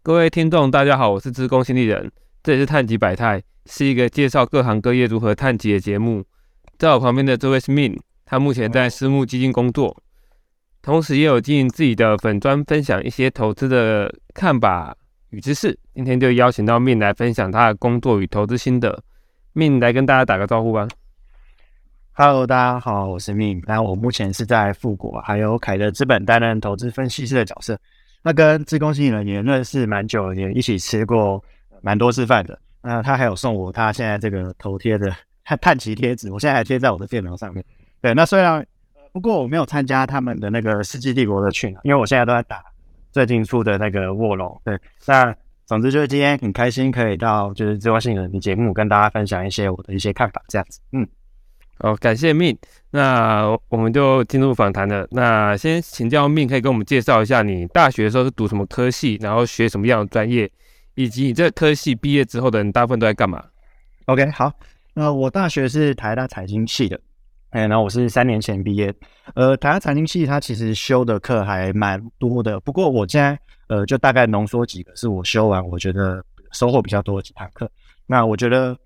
各位听众，大家好，我是资工新力人，这里是探极百态，是一个介绍各行各业如何探极的节目。在我旁边的这位是 Min，他目前在私募基金工作，同时也有经营自己的粉专，分享一些投资的看法与知识。今天就邀请到 Min 来分享他的工作与投资心得。Min 来跟大家打个招呼吧。Hello，大家好，我是 Min。那我目前是在富国还有凯德资本担任投资分析师的角色。那跟自工性人也认识蛮久，也一起吃过蛮多次饭的。那他还有送我他现在这个头贴的探探奇贴纸，我现在还贴在我的电脑上面。对，那虽然不过我没有参加他们的那个世纪帝国的群，因为我现在都在打最近出的那个卧龙。对，那总之就是今天很开心可以到就是自工性人的节目跟大家分享一些我的一些看法，这样子。嗯。好，感谢命。那我们就进入访谈了。那先请教命，可以跟我们介绍一下你大学的时候是读什么科系，然后学什么样的专业，以及你这科系毕业之后的人大部分都在干嘛？OK，好。那我大学是台大财经系的，哎，然后我是三年前毕业。呃，台大财经系它其实修的课还蛮多的，不过我现在呃就大概浓缩几个是我修完我觉得收获比较多的几堂课。那我觉得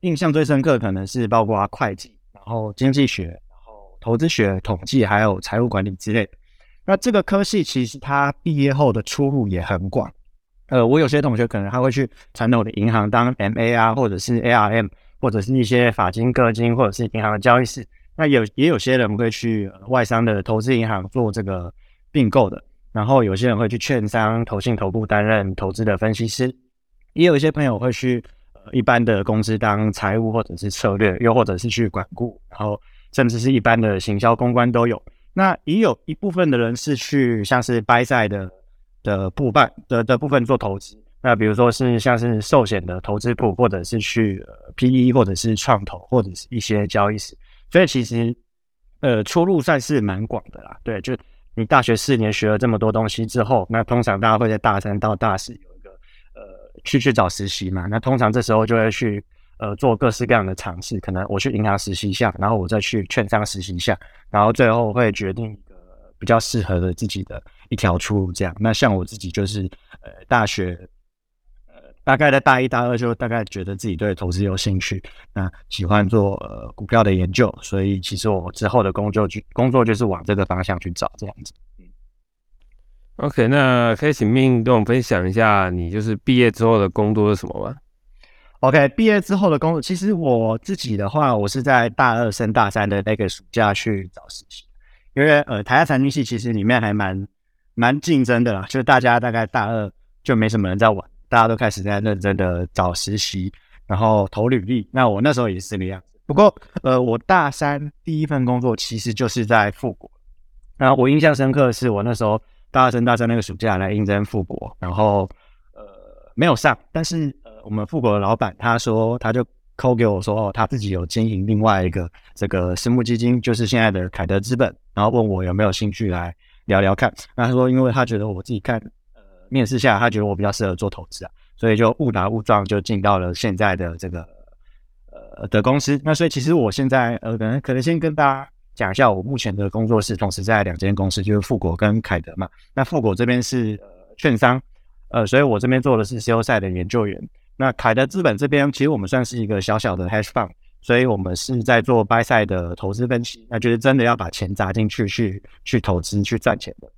印象最深刻可能是包括会计。然后经济学，然后投资学、统计，还有财务管理之类的。那这个科系其实他毕业后的出路也很广。呃，我有些同学可能他会去传统的银行当 MA 啊，或者是 ARM，或者是一些法金、个金，或者是银行的交易室。那有也有些人会去外商的投资银行做这个并购的。然后有些人会去券商、投信、头部担任投资的分析师。也有一些朋友会去。一般的公司当财务或者是策略，又或者是去管顾，然后甚至是一般的行销公关都有。那也有一部分的人是去像是 buy side 的的部办的的部分做投资。那比如说是像是寿险的投资部，或者是去 PE 或者是创投，或者是一些交易室。所以其实呃出路算是蛮广的啦。对，就你大学四年学了这么多东西之后，那通常大家会在大三到大四。去去找实习嘛，那通常这时候就会去呃做各式各样的尝试，可能我去银行实习一下，然后我再去券商实习一下，然后最后会决定一个比较适合的自己的一条出路。这样，那像我自己就是呃大学呃大概在大一大二就大概觉得自己对投资有兴趣，那喜欢做呃股票的研究，所以其实我之后的工作就工作就是往这个方向去找这样子。OK，那可以请命跟我们分享一下你就是毕业之后的工作是什么吗？OK，毕业之后的工作，其实我自己的话，我是在大二升大三的那个暑假去找实习，因为呃，台大财经系其实里面还蛮蛮竞争的啦，就是大家大概大二就没什么人在玩，大家都开始在认真的找实习，然后投履历。那我那时候也是这个样子，不过呃，我大三第一份工作其实就是在富国，然后我印象深刻的是我那时候。大二升大三那个暑假来应征富国，然后呃没有上，但是呃我们富国的老板他说他就扣给我说哦他自己有经营另外一个这个私募基金，就是现在的凯德资本，然后问我有没有兴趣来聊聊看。那他说因为他觉得我自己看呃面试下他觉得我比较适合做投资啊，所以就误打误撞就进到了现在的这个呃的公司。那所以其实我现在呃可能可能先跟大家。讲一下我目前的工作室，同时在两间公司，就是富国跟凯德嘛。那富国这边是券商，呃，所以我这边做的是 C O 赛的研究员。那凯德资本这边，其实我们算是一个小小的 Hedge Fund，所以我们是在做 Buy Side 的投资分析，那就是真的要把钱砸进去去去投资去赚钱的。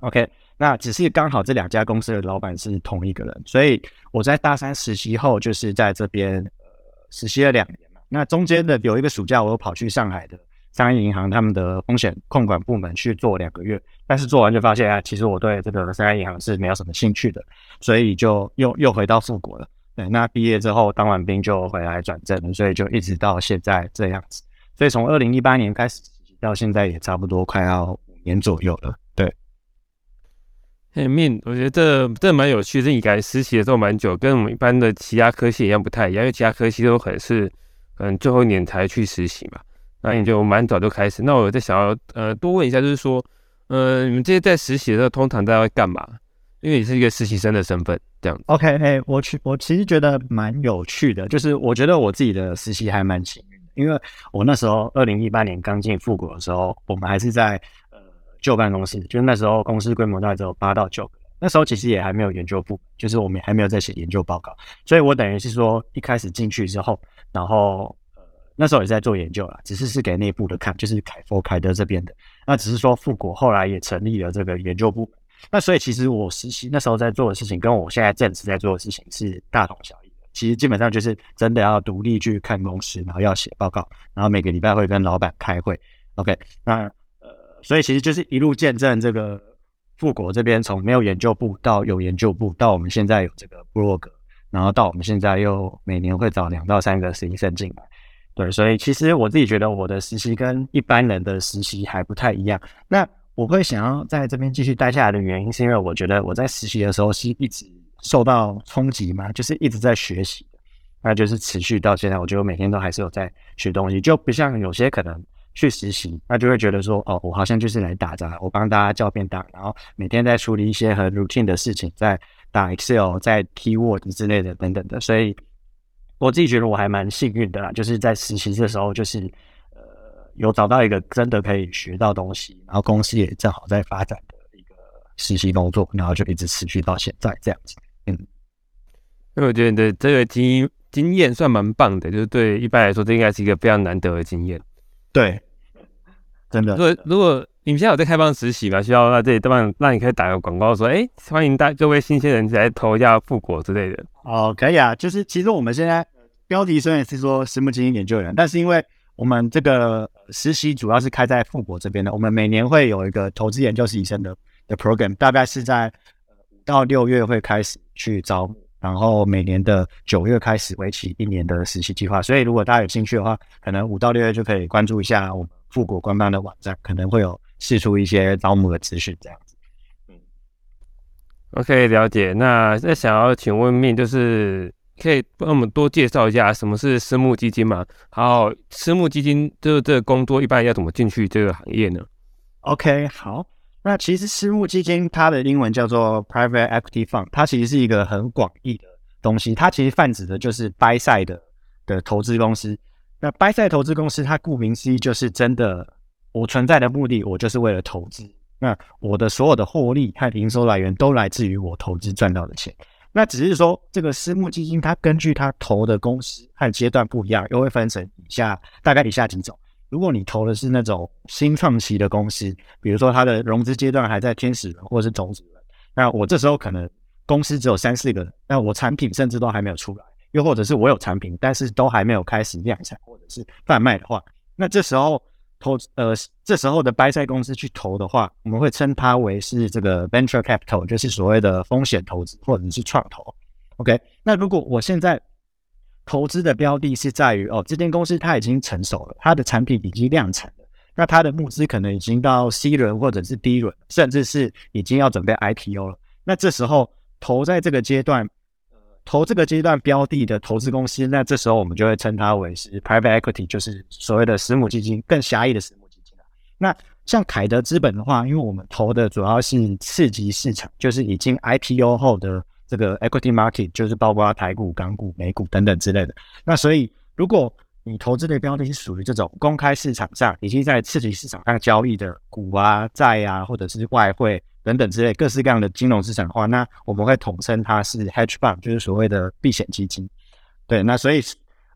OK，那只是刚好这两家公司的老板是同一个人，所以我在大三实习后，就是在这边呃实习了两年嘛。那中间的有一个暑假，我又跑去上海的。商业银行他们的风险控管部门去做两个月，但是做完就发现啊，其实我对这个商业银行是没有什么兴趣的，所以就又又回到富国了。对，那毕业之后当完兵就回来转正了，所以就一直到现在这样子。所以从二零一八年开始到现在也差不多快要五年左右了。对，嘿，命，我觉得这这蛮有趣，是你该实习的时候蛮久，跟我们一般的其他科系一样不太一样，因为其他科系都很是嗯最后一年才去实习嘛。那你就蛮早就开始。那我在想要呃多问一下，就是说，呃，你们这些在实习的时候，通常在会干嘛？因为你是一个实习生的身份，这样。OK，哎，我去，我其实觉得蛮有趣的，就是我觉得我自己的实习还蛮幸运的，因为我那时候二零一八年刚进复国的时候，我们还是在呃旧办公室，就是那时候公司规模大概只有八到九个，那时候其实也还没有研究部，就是我们还没有在写研究报告，所以我等于是说一开始进去之后，然后那时候也在做研究了，只是是给内部的看，就是凯佛凯德这边的，那只是说富国后来也成立了这个研究部，那所以其实我实习那时候在做的事情，跟我现在正式在做的事情是大同小异的，其实基本上就是真的要独立去看公司，然后要写报告，然后每个礼拜会跟老板开会，OK，那呃所以其实就是一路见证这个。富国这边从没有研究部到有研究部，到我们现在有这个部落格，然后到我们现在又每年会找两到三个实习生进来，对，所以其实我自己觉得我的实习跟一般人的实习还不太一样。那我会想要在这边继续待下来的原因，是因为我觉得我在实习的时候是一直受到冲击嘛，就是一直在学习，那就是持续到现在，我觉得每天都还是有在学东西，就不像有些可能。去实习，那就会觉得说，哦，我好像就是来打杂，我帮大家叫便当，然后每天在处理一些很 routine 的事情，在打 Excel，在 Keyword 之类的等等的。所以我自己觉得我还蛮幸运的啦，就是在实习的时候，就是呃有找到一个真的可以学到东西，然后公司也正好在发展的一个实习工作，然后就一直持续到现在这样子。嗯，那我觉得你的这个经经验算蛮棒的，就是对一般来说，这应该是一个非常难得的经验。对。真的，如果如果你们现在有在开放实习吗，需要在这里，对吧？那你可以打个广告说，哎，欢迎大各位新鲜人来投一下富国之类的。哦，可以啊，就是其实我们现在标题虽然是说私募基金研究员，但是因为我们这个实习主要是开在富国这边的，我们每年会有一个投资研究实习生的的 program，大概是在五到六月会开始去招募，然后每年的九月开始为期一年的实习计划。所以如果大家有兴趣的话，可能五到六月就可以关注一下我们。富国官方的网站可能会有释出一些招募的资讯，这样子。嗯，OK，了解。那那想要请问命，就是可以帮我们多介绍一下什么是私募基金吗？好，私募基金就是这个工作一般要怎么进去这个行业呢？OK，好。那其实私募基金它的英文叫做 Private Equity Fund，它其实是一个很广义的东西，它其实泛指的就是 buy side 的的投资公司。那 buy side 投资公司，它顾名思义就是真的，我存在的目的，我就是为了投资。那我的所有的获利和营收来源都来自于我投资赚到的钱。那只是说，这个私募基金它根据它投的公司和阶段不一样，又会分成以下大概以下几种。如果你投的是那种新创期的公司，比如说它的融资阶段还在天使轮或者是种子轮，那我这时候可能公司只有三四个人，那我产品甚至都还没有出来。又或者是我有产品，但是都还没有开始量产或者是贩卖的话，那这时候投呃这时候的 buy side 公司去投的话，我们会称它为是这个 venture capital，就是所谓的风险投资或者是创投。OK，那如果我现在投资的标的是在于哦，这间公司它已经成熟了，它的产品已经量产了，那它的募资可能已经到 C 轮或者是 D 轮，甚至是已经要准备 IPO 了。那这时候投在这个阶段。投这个阶段标的的投资公司，那这时候我们就会称它为是 private equity，就是所谓的私募基金，更狭义的私募基金了。那像凯德资本的话，因为我们投的主要是次级市场，就是已经 IPO 后的这个 equity market，就是包括台股、港股、美股等等之类的。那所以，如果你投资的标的是属于这种公开市场上已经在次级市场上交易的股啊、债啊，或者是外汇。等等之类各式各样的金融资产的话，那我们会统称它是 hedge fund，就是所谓的避险基金。对，那所以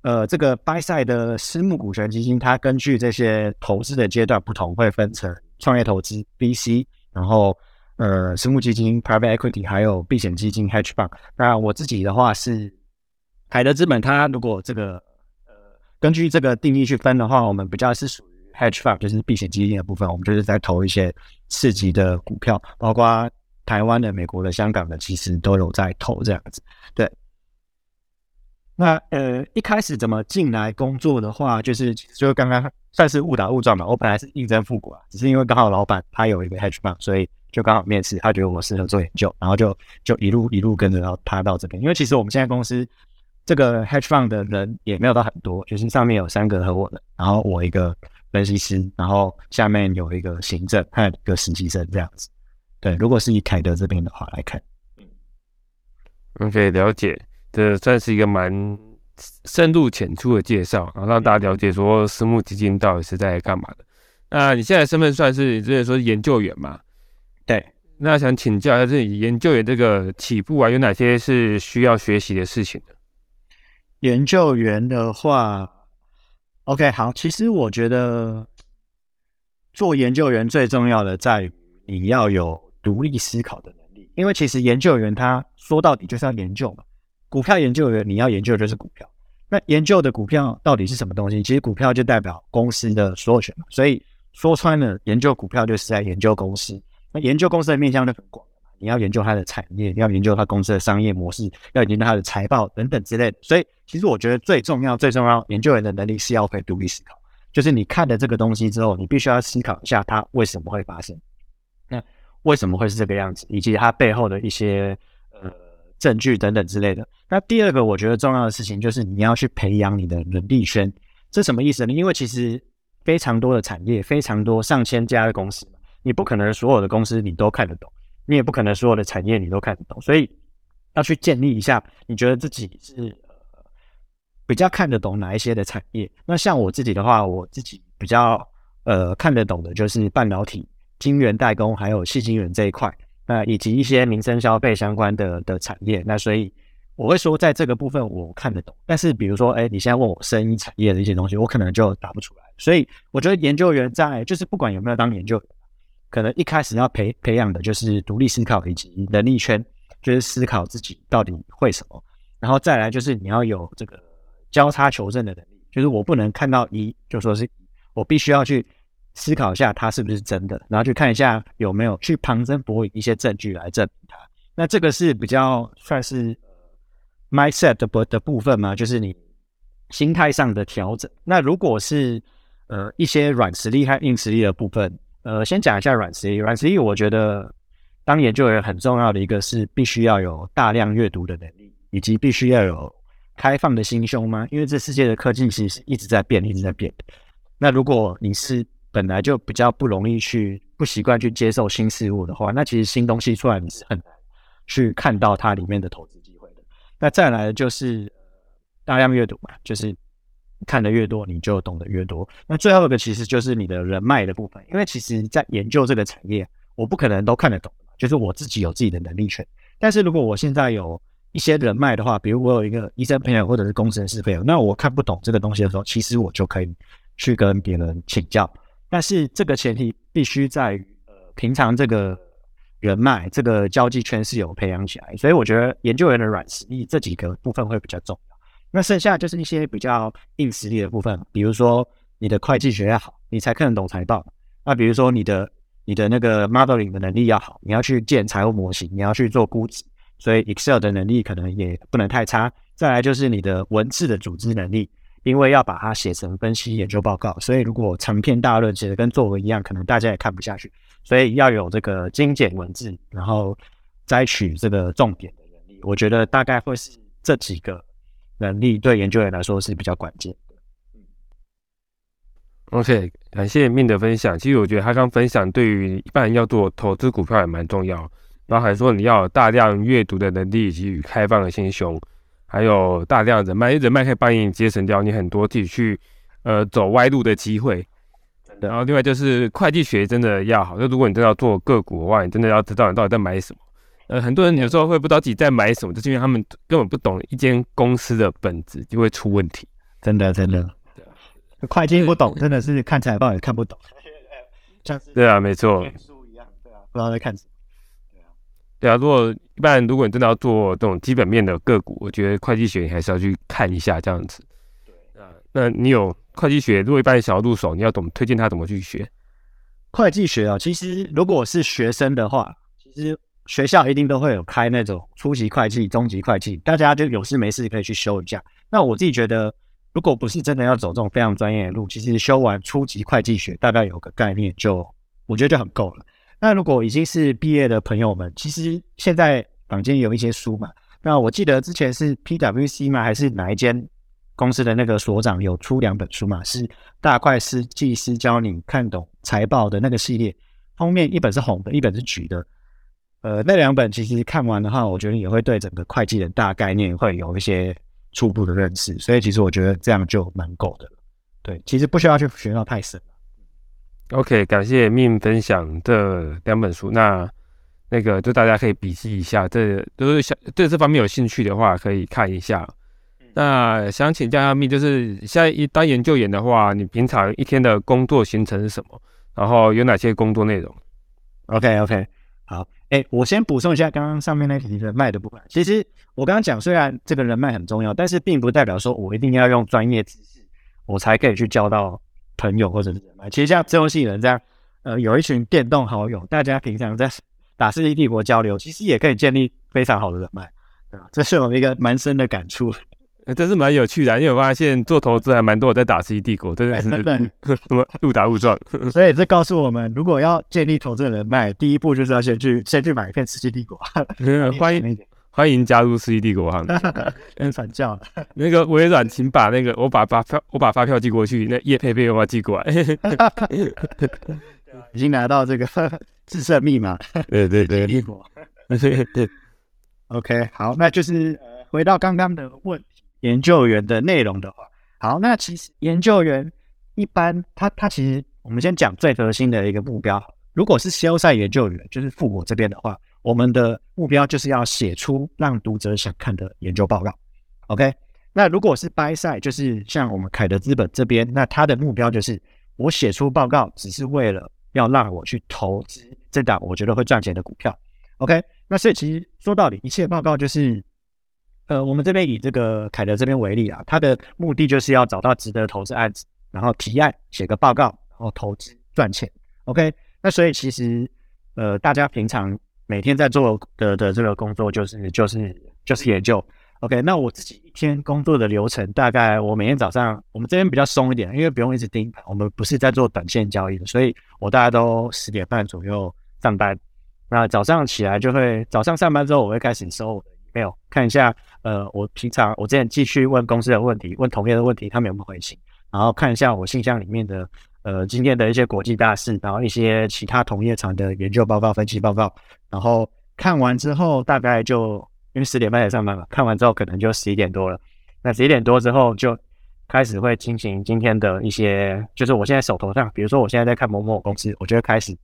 呃，这个 buy side 的私募股权基金，它根据这些投资的阶段不同，会分成创业投资 VC，然后呃私募基金 private equity，还有避险基金 hedge fund。那我自己的话是凯德资本，它如果这个呃根据这个定义去分的话，我们比较是属。Hedge fund 就是避险基金的部分，我们就是在投一些次级的股票，包括台湾的、美国的、香港的，其实都有在投这样子。对，那呃一开始怎么进来工作的话，就是就刚刚算是误打误撞嘛。我本来是应征复股啊，只是因为刚好老板他有一个 hedge fund，所以就刚好面试，他觉得我适合做研究，然后就就一路一路跟着然后他到这边。因为其实我们现在公司这个 hedge fund 的人也没有到很多，就是上面有三个合伙人，然后我一个。分析师，然后下面有一个行政，还有一个实习生这样子。对，如果是以凯德这边的话来看，嗯，OK，了解，这算是一个蛮深入浅出的介绍，然后让大家了解说私募基金到底是在干嘛的。那你现在身份算是，之前说是研究员嘛？对，那想请教一下，这里研究员这个起步啊，有哪些是需要学习的事情呢？研究员的话，OK，好，其实我觉得做研究员最重要的在于你要有独立思考的能力，因为其实研究员他说到底就是要研究嘛。股票研究员你要研究的就是股票，那研究的股票到底是什么东西？其实股票就代表公司的所有权嘛，所以说穿了，研究股票就是在研究公司。那研究公司的面向就很广你要研究它的产业，要研究它公司的商业模式，要研究它的财报等等之类的。所以，其实我觉得最重要、最重要，研究员的能力是要会独立思考。就是你看了这个东西之后，你必须要思考一下它为什么会发生，那为什么会是这个样子，以及它背后的一些呃证据等等之类的。那第二个我觉得重要的事情就是你要去培养你的能力圈。这什么意思呢？因为其实非常多的产业，非常多上千家的公司，你不可能所有的公司你都看得懂。你也不可能所有的产业你都看得懂，所以要去建立一下，你觉得自己是呃比较看得懂哪一些的产业？那像我自己的话，我自己比较呃看得懂的就是半导体、晶圆代工还有细晶圆这一块，那以及一些民生消费相关的的产业。那所以我会说，在这个部分我看得懂，但是比如说，哎，你现在问我生意产业的一些东西，我可能就答不出来。所以我觉得研究员在就是不管有没有当研究员。可能一开始要培培养的就是独立思考以及能力圈，就是思考自己到底会什么，然后再来就是你要有这个交叉求证的能力，就是我不能看到一就说是，我必须要去思考一下它是不是真的，然后去看一下有没有去旁征博引一些证据来证明它。那这个是比较算是 mindset 的部的部分嘛，就是你心态上的调整。那如果是呃一些软实力和硬实力的部分。呃，先讲一下软实力。软实力，我觉得当研究员很重要的一个是必须要有大量阅读的能力，以及必须要有开放的心胸吗？因为这世界的科技其实是一直在变，一直在变。那如果你是本来就比较不容易去不习惯去接受新事物的话，那其实新东西出来你是很难去看到它里面的投资机会的。那再来就是大量阅读嘛，就是。看的越多，你就懂得越多。那最后一个其实就是你的人脉的部分，因为其实在研究这个产业，我不可能都看得懂，就是我自己有自己的能力圈。但是如果我现在有一些人脉的话，比如我有一个医生朋友或者是工程师朋友，那我看不懂这个东西的时候，其实我就可以去跟别人请教。但是这个前提必须在于，呃，平常这个人脉、这个交际圈是有培养起来。所以我觉得研究员的软实力这几个部分会比较重。那剩下就是一些比较硬实力的部分，比如说你的会计学要好，你才看得懂财报。那比如说你的你的那个 modeling 的能力要好，你要去建财务模型，你要去做估值，所以 Excel 的能力可能也不能太差。再来就是你的文字的组织能力，因为要把它写成分析研究报告，所以如果长篇大论写的跟作文一样，可能大家也看不下去。所以要有这个精简文字，然后摘取这个重点的能力，我觉得大概会是这几个。能力对研究员来说是比较关键的。OK，感谢命的分享。其实我觉得他刚分享对于一般人要做投资股票也蛮重要。然后还说你要有大量阅读的能力以及与开放的心胸，还有大量人脉，人脉可以帮你节省掉你很多自己去呃走歪路的机会。然后另外就是会计学真的要好，就如果你真的要做个股的话，你真的要知道你到底在买什么。呃，很多人有时候会不知道自己在买什么，就是因为他们根本不懂一间公司的本质，就会出问题。真的，真的，会计不懂，真的是看财报也看不懂。像是对啊，没错。书一样，对啊，不知道在看什么。对啊，对啊。如果一般如果你真的要做这种基本面的个股，我觉得会计学你还是要去看一下这样子。对啊，那你有会计学，如果一般想要入手，你要怎么推荐他怎么去学？会计学啊，其实如果是学生的话，其实。学校一定都会有开那种初级会计、中级会计，大家就有事没事可以去修一下。那我自己觉得，如果不是真的要走这种非常专业的路，其实修完初级会计学，大概有个概念，就我觉得就很够了。那如果已经是毕业的朋友们，其实现在坊间有一些书嘛。那我记得之前是 PWC 嘛，还是哪一间公司的那个所长有出两本书嘛？是大会师技师教你看懂财报的那个系列，封面一本是红的，一本是橘的。呃，那两本其实看完的话，我觉得也会对整个会计的大概念会有一些初步的认识，所以其实我觉得这样就蛮够的了。对，其实不需要去学到太深。OK，感谢命分享这两本书。那那个就大家可以笔记一下，这都是想对这方面有兴趣的话，可以看一下。那想请教一下密，就是现在一当研究员的话，你平常一天的工作行程是什么？然后有哪些工作内容？OK OK，好，哎，我先补充一下刚刚上面那题人脉的部分。其实我刚刚讲，虽然这个人脉很重要，但是并不代表说我一定要用专业知识，我才可以去交到朋友或者是人脉。其实像自由系人这样，呃，有一群电动好友，大家平常在 打世纪帝国交流，其实也可以建立非常好的人脉，对吧？这是我们一个蛮深的感触。这是蛮有趣的，因为我发现做投资还蛮多在打 C 帝国，真的是 什么误打误撞。所以这告诉我们，如果要建立投资人脉，第一步就是要先去先去买一片 C 帝国。欢迎欢迎加入 C 帝国哈，跟传教。那个微软，请把那个我把发票我把发票寄过去，那叶佩佩我寄过来。已经拿到这个自设密码。对对对，帝国。对。OK，好，那就是回到刚刚的问。研究员的内容的话，好，那其实研究员一般他他其实我们先讲最核心的一个目标。如果是销赛研究员，就是富国这边的话，我们的目标就是要写出让读者想看的研究报告。OK，那如果是 buy side，就是像我们凯德资本这边，那他的目标就是我写出报告只是为了要让我去投资这档我觉得会赚钱的股票。OK，那所以其实说到底，一切报告就是。呃，我们这边以这个凯德这边为例啊，他的目的就是要找到值得投资案子，然后提案写个报告，然后投资赚钱。OK，那所以其实呃，大家平常每天在做的的这个工作就是就是就是研究。OK，那我自己一天工作的流程大概我每天早上我们这边比较松一点，因为不用一直盯盘，我们不是在做短线交易的，所以我大家都十点半左右上班。那早上起来就会早上上班之后，我会开始收。没有看一下，呃，我平常我之前继续问公司的问题，问同业的问题，他们有没有回信？然后看一下我信箱里面的，呃，今天的一些国际大事，然后一些其他同业厂的研究报告、分析报告。然后看完之后，大概就因为十点半才上班嘛，看完之后可能就十一点多了。那十一点多之后，就开始会进行今天的一些，就是我现在手头上，比如说我现在在看某某公司，我就会开始，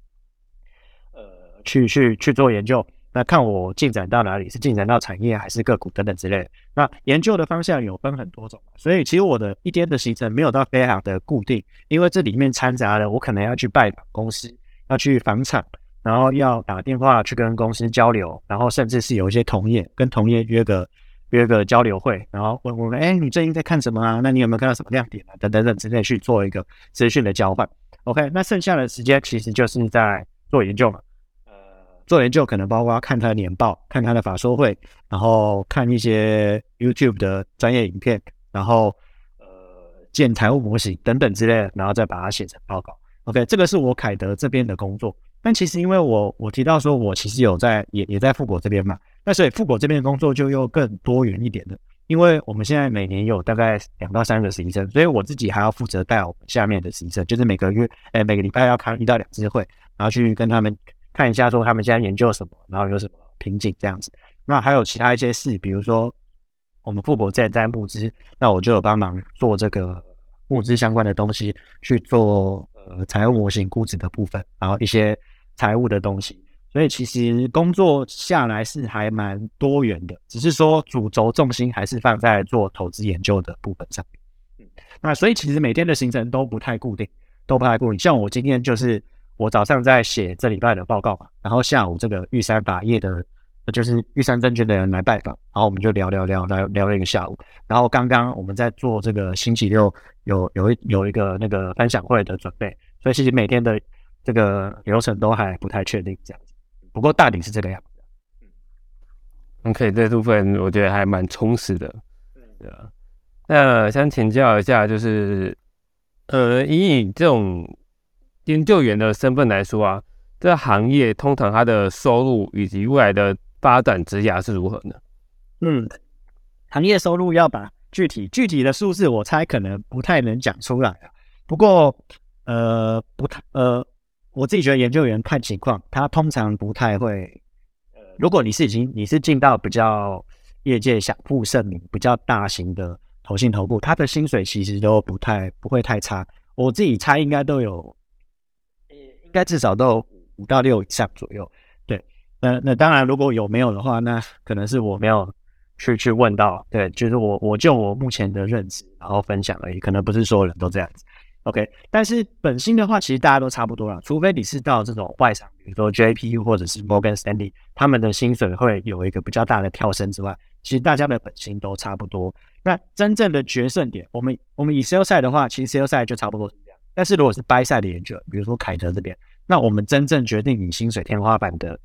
呃，去去去做研究。那看我进展到哪里，是进展到产业还是个股等等之类。那研究的方向有分很多种，所以其实我的一天的行程没有到非常的固定，因为这里面掺杂了我可能要去拜访公司，要去访厂，然后要打电话去跟公司交流，然后甚至是有一些同业跟同业约个约个交流会，然后问问哎，你最近在看什么啊？那你有没有看到什么亮点啊？等等等之类去做一个资讯的交换。OK，那剩下的时间其实就是在做研究嘛。做研究可能包括看他的年报，看他的法说会，然后看一些 YouTube 的专业影片，然后呃建财务模型等等之类的，然后再把它写成报告。OK，这个是我凯德这边的工作。但其实因为我我提到说我其实有在也也在富国这边嘛，那所以富国这边的工作就又更多元一点的，因为我们现在每年有大概两到三个实习生，所以我自己还要负责带我们下面的实习生，就是每个月哎每个礼拜要开一到两次会，然后去跟他们。看一下说他们现在研究什么，然后有什么瓶颈这样子。那还有其他一些事，比如说我们富博在在募资，那我就有帮忙做这个募资相关的东西，去做呃财务模型估值的部分，然后一些财务的东西。所以其实工作下来是还蛮多元的，只是说主轴重心还是放在做投资研究的部分上。嗯，那所以其实每天的行程都不太固定，都不太固定。像我今天就是。我早上在写这礼拜的报告嘛，然后下午这个玉山法业的，就是玉山证券的人来拜访，然后我们就聊聊聊聊聊了一个下午。然后刚刚我们在做这个星期六有有一有一个那个分享会的准备，所以其实每天的这个流程都还不太确定这样子。不过大体是这个样子。嗯，OK，这部分我觉得还蛮充实的。对啊，那想请教一下，就是呃，以你这种。研究员的身份来说啊，这行业通常它的收入以及未来的发展职涯是如何呢？嗯，行业收入要把具体具体的数字，我猜可能不太能讲出来。不过，呃，不太呃，我自己觉得研究员看情况，他通常不太会。呃，如果你是已经你是进到比较业界享负盛名、比较大型的投信投顾，他的薪水其实都不太不会太差。我自己猜应该都有。应该至少都五到六以上左右，对。那那当然，如果有没有的话，那可能是我没有去去问到。对，就是我我就我目前的认知，然后分享而已，可能不是所有人都这样子。OK，但是本薪的话，其实大家都差不多了，除非你是到这种外商，比如说 JP 或者是 Morgan Stanley，他们的薪水会有一个比较大的跳升之外，其实大家的本薪都差不多。那真正的决胜点，我们我们以 Sales 赛的话，其实 Sales 赛就差不多。但是如果是 Buy 赛的研究，比如说凯德这边，那我们真正决定你薪水天花板的。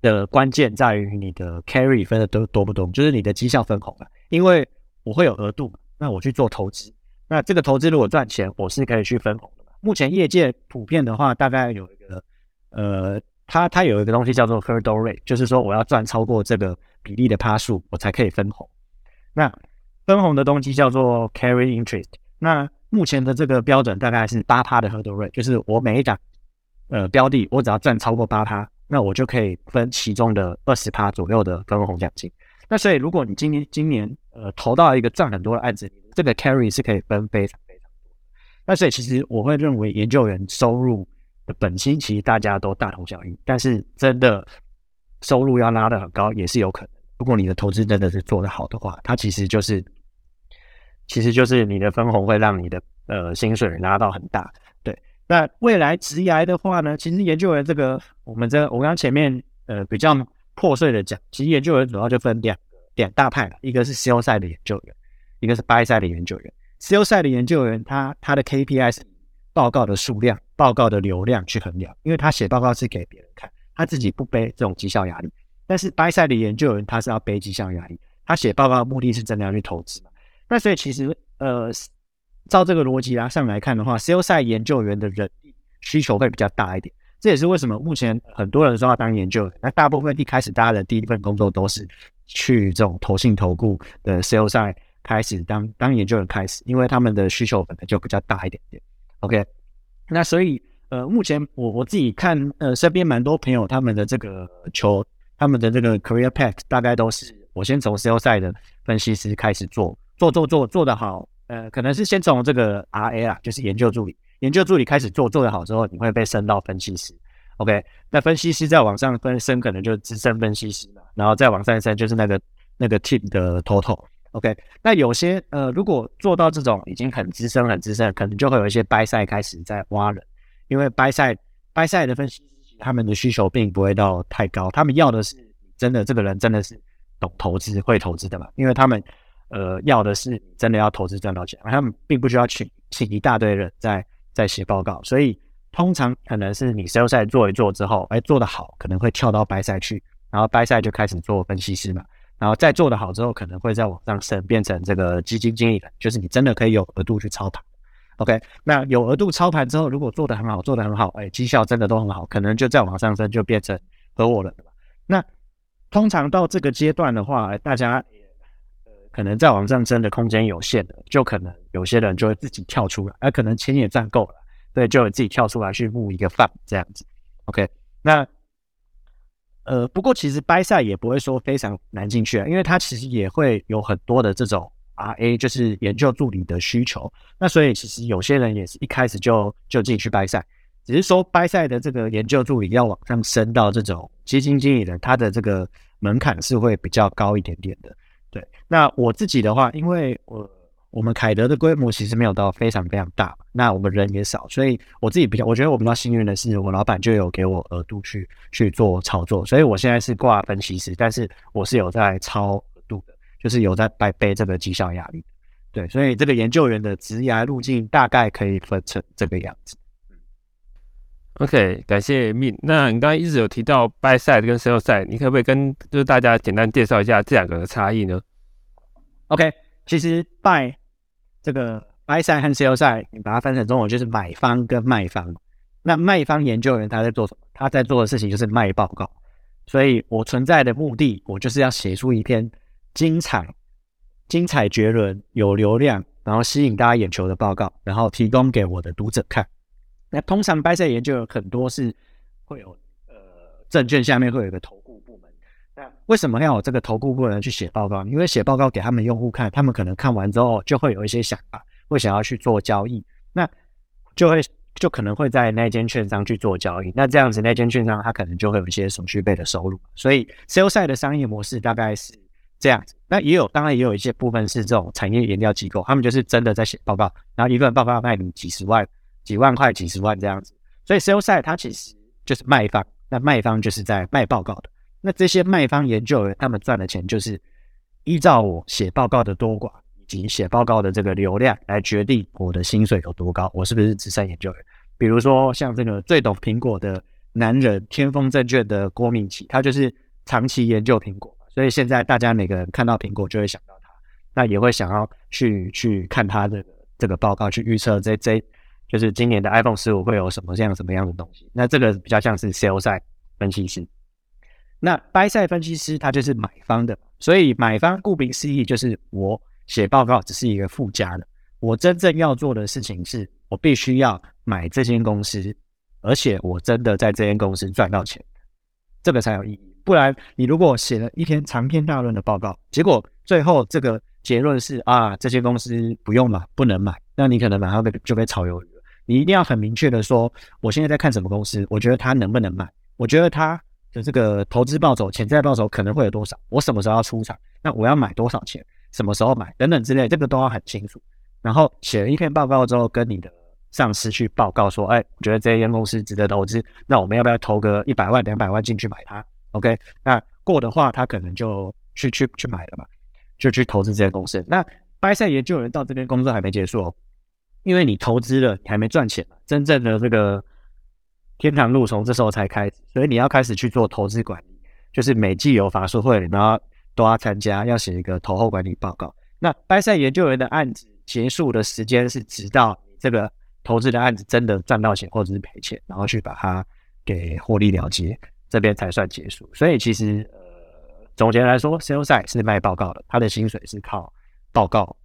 的关键在于你的 carry 分的多多不多，就是你的绩效分红啊。因为我会有额度，那我去做投资，那这个投资如果赚钱，我是可以去分红的。目前业界普遍的话，大概有一个呃，它它有一个东西叫做 hurdle rate，就是说我要赚超过这个比例的趴数，我才可以分红。那分红的东西叫做 carry interest。那目前的这个标准大概是八趴的 hurdle rate，就是我每一档呃标的，我只要赚超过八趴。那我就可以分其中的二十趴左右的分红奖金。那所以，如果你今年今年呃投到一个赚很多的案子，这个 carry 是可以分非常非常多。那所以，其实我会认为研究员收入的本薪其实大家都大同小异，但是真的收入要拉得很高也是有可能。如果你的投资真的是做得好的话，它其实就是其实就是你的分红会让你的呃薪水拉到很大。对那未来职涯的话呢，其实研究员这个，我们这我刚前面呃比较破碎的讲，其实研究员主要就分两两大派，一个是 sales 赛的研究员，一个是 buy 赛的研究员。sales 赛的研究员，他他的 KPI 是报告的数量、报告的流量去衡量，因为他写报告是给别人看，他自己不背这种绩效压力。但是 buy 赛的研究员，他是要背绩效压力，他写报告的目的是真的要去投资嘛。那所以其实呃。照这个逻辑啊上来看的话，sales 赛研究员的人力需求会比较大一点。这也是为什么目前很多人说要当研究员。那大部分一开始大家的第一份工作都是去这种投信投顾的 sales 赛开始当当研究员开始，因为他们的需求本来就比较大一点点。OK，那所以呃，目前我我自己看呃身边蛮多朋友他们的这个求他们的这个 career path 大概都是我先从 sales 赛的分析师开始做，做做做做得好。呃，可能是先从这个 R A 啊，就是研究助理，研究助理开始做，做得好之后，你会被升到分析师。OK，那分析师再往上分升，可能就是资深分析师嘛，然后再往上升就是那个那个 team 的 total。OK，那有些呃，如果做到这种已经很资深、很资深，可能就会有一些掰赛开始在挖人，因为掰赛掰赛的分析师他们的需求并不会到太高，他们要的是真的这个人真的是懂投资、会投资的嘛，因为他们。呃，要的是真的要投资赚到钱，他们并不需要请请一大堆人在在写报告，所以通常可能是你 sales 赛做一做之后，哎，做得好，可能会跳到 buy 赛去，然后 buy 赛就开始做分析师嘛，然后再做得好之后，可能会再往上升，变成这个基金经理人，就是你真的可以有额度去操盘。OK，那有额度操盘之后，如果做得很好，做得很好，哎，绩效真的都很好，可能就再往上升，就变成合伙人了。那通常到这个阶段的话，大家。可能再往上升的空间有限的，就可能有些人就会自己跳出来，而可能钱也赚够了，对，就自己跳出来去募一个饭这样子。OK，那呃，不过其实掰赛也不会说非常难进去啊，因为它其实也会有很多的这种 RA，就是研究助理的需求。那所以其实有些人也是一开始就就进去掰赛，只是说掰赛的这个研究助理要往上升到这种基金经理人，他的这个门槛是会比较高一点点的。对，那我自己的话，因为我我们凯德的规模其实没有到非常非常大，那我们人也少，所以我自己比较，我觉得我比较幸运的是，我老板就有给我额度去去做操作，所以我现在是挂分析师，但是我是有在超额度的，就是有在背背这个绩效压力。对，所以这个研究员的职涯路径大概可以分成这个样子。OK，感谢 Min。那你刚刚一直有提到 Buy Side 跟 Sell Side，你可不可以跟就是大家简单介绍一下这两个的差异呢？OK，其实 Buy 这个 Buy Side 和 Sell Side，你把它分成中文就是买方跟卖方。那卖方研究员他在做什么？他在做的事情就是卖报告。所以我存在的目的，我就是要写出一篇精彩、精彩绝伦、有流量，然后吸引大家眼球的报告，然后提供给我的读者看。那通常掰赛研究有很多是会有呃证券下面会有一个投顾部门，那为什么要有这个投顾部门去写报告？因为写报告给他们用户看，他们可能看完之后就会有一些想法，会想要去做交易，那就会就可能会在那间券商去做交易。那这样子，那间券商它可能就会有一些手续费的收入。所以 sales side 的商业模式大概是这样子。那也有，当然也有一些部分是这种产业研调机构，他们就是真的在写报告，然后一份报告卖你几十万、几万块、几十万这样子。所以 sales side 它其实就是卖方，那卖方就是在卖报告的。那这些卖方研究员他们赚的钱就是依照我写报告的多寡。以及写报告的这个流量来决定我的薪水有多高，我是不是资深研究员？比如说像这个最懂苹果的男人，天风证券的郭明奇，他就是长期研究苹果，所以现在大家每个人看到苹果就会想到他，那也会想要去去看他的这个报告，去预测这这就是今年的 iPhone 十五会有什么这样什么样的东西。那这个比较像是 sell 赛分析师，那 buy side 分析师他就是买方的，所以买方顾名思义就是我。写报告只是一个附加的，我真正要做的事情是，我必须要买这间公司，而且我真的在这间公司赚到钱，这个才有意义。不然，你如果写了一篇长篇大论的报告，结果最后这个结论是啊，这间公司不用买，不能买，那你可能马上被就被炒鱿鱼。你一定要很明确的说，我现在在看什么公司，我觉得它能不能买，我觉得它的这个投资报酬、潜在报酬可能会有多少，我什么时候要出场，那我要买多少钱。什么时候买等等之类，这个都要很清楚。然后写了一篇报告之后，跟你的上司去报告说：“哎，我觉得这间公司值得投资，那我们要不要投个一百万、两百万进去买它？”OK，那过的话，他可能就去去去买了嘛，就去投资这间公司。那掰赛研究员到这边工作还没结束，哦，因为你投资了，你还没赚钱嘛，真正的这个天堂路从这时候才开始，所以你要开始去做投资管理，就是每季有法术会，然后。都要参加，要写一个投后管理报告。那掰赛研究员的案子结束的时间是直到这个投资的案子真的赚到钱或者是赔钱，然后去把它给获利了结，这边才算结束。所以其实呃，总结来说，sales 是卖报告的，他的薪水是靠报告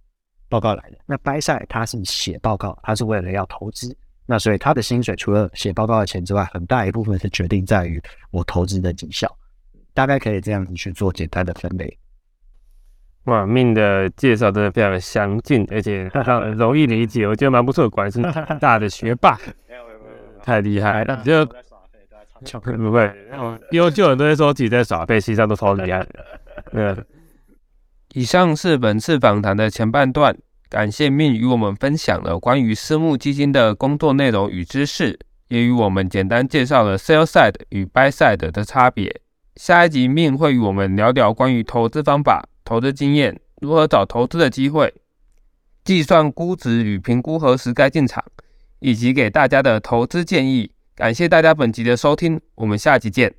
报告来的。那掰赛他是写报告，他是为了要投资，那所以他的薪水除了写报告的钱之外，很大一部分是决定在于我投资的绩效。大概可以这样子去做简单的分类。哇，命的介绍真的非常的详尽，而且容易理解，我觉得蛮不错。果然是大的学霸，太厉害了。就 不会，因为就很多人说自己在耍废，实际上都超厉害。呃，以上是本次访谈的前半段，感谢命与我们分享了关于私募基金的工作内容与知识，也与我们简单介绍了 sell side 与 buy side 的差别。下一集命会与我们聊聊关于投资方法、投资经验、如何找投资的机会、计算估值与评估何时该进场，以及给大家的投资建议。感谢大家本集的收听，我们下集见。